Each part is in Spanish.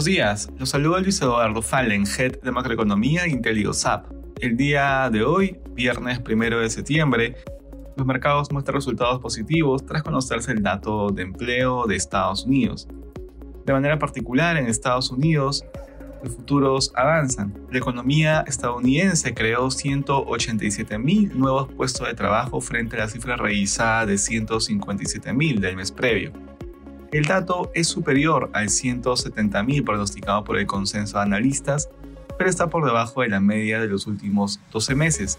Buenos días, los saluda Luis Eduardo Fallen, Head de Macroeconomía e IntelioSAP. El día de hoy, viernes 1 de septiembre, los mercados muestran resultados positivos tras conocerse el dato de empleo de Estados Unidos. De manera particular, en Estados Unidos, los futuros avanzan. La economía estadounidense creó 187 mil nuevos puestos de trabajo frente a la cifra revisada de 157 mil del mes previo. El dato es superior al 170.000 pronosticado por el consenso de analistas, pero está por debajo de la media de los últimos 12 meses,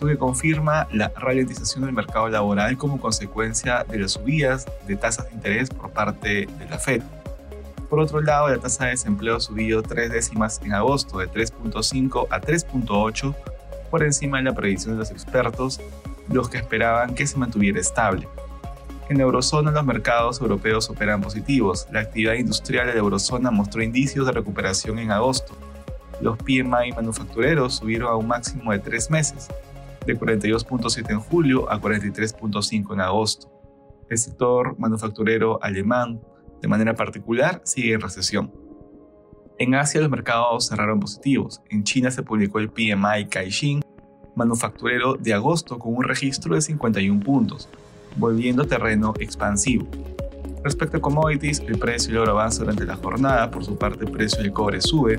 lo que confirma la ralentización del mercado laboral como consecuencia de las subidas de tasas de interés por parte de la Fed. Por otro lado, la tasa de desempleo subió tres décimas en agosto, de 3.5 a 3.8, por encima de la predicción de los expertos, los que esperaban que se mantuviera estable. En eurozona los mercados europeos operan positivos. La actividad industrial de la eurozona mostró indicios de recuperación en agosto. Los PMI manufactureros subieron a un máximo de tres meses, de 42.7 en julio a 43.5 en agosto. El sector manufacturero alemán, de manera particular, sigue en recesión. En Asia los mercados cerraron positivos. En China se publicó el PMI Caixin manufacturero de agosto con un registro de 51 puntos, volviendo terreno expansivo. Respecto a commodities, el precio del oro avanza durante la jornada, por su parte el precio del cobre sube,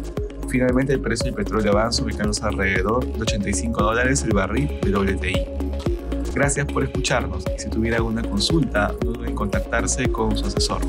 finalmente el precio del petróleo avanza ubicándose alrededor de 85 dólares el barril de WTI. Gracias por escucharnos y si tuviera alguna consulta, no duden en contactarse con su asesor.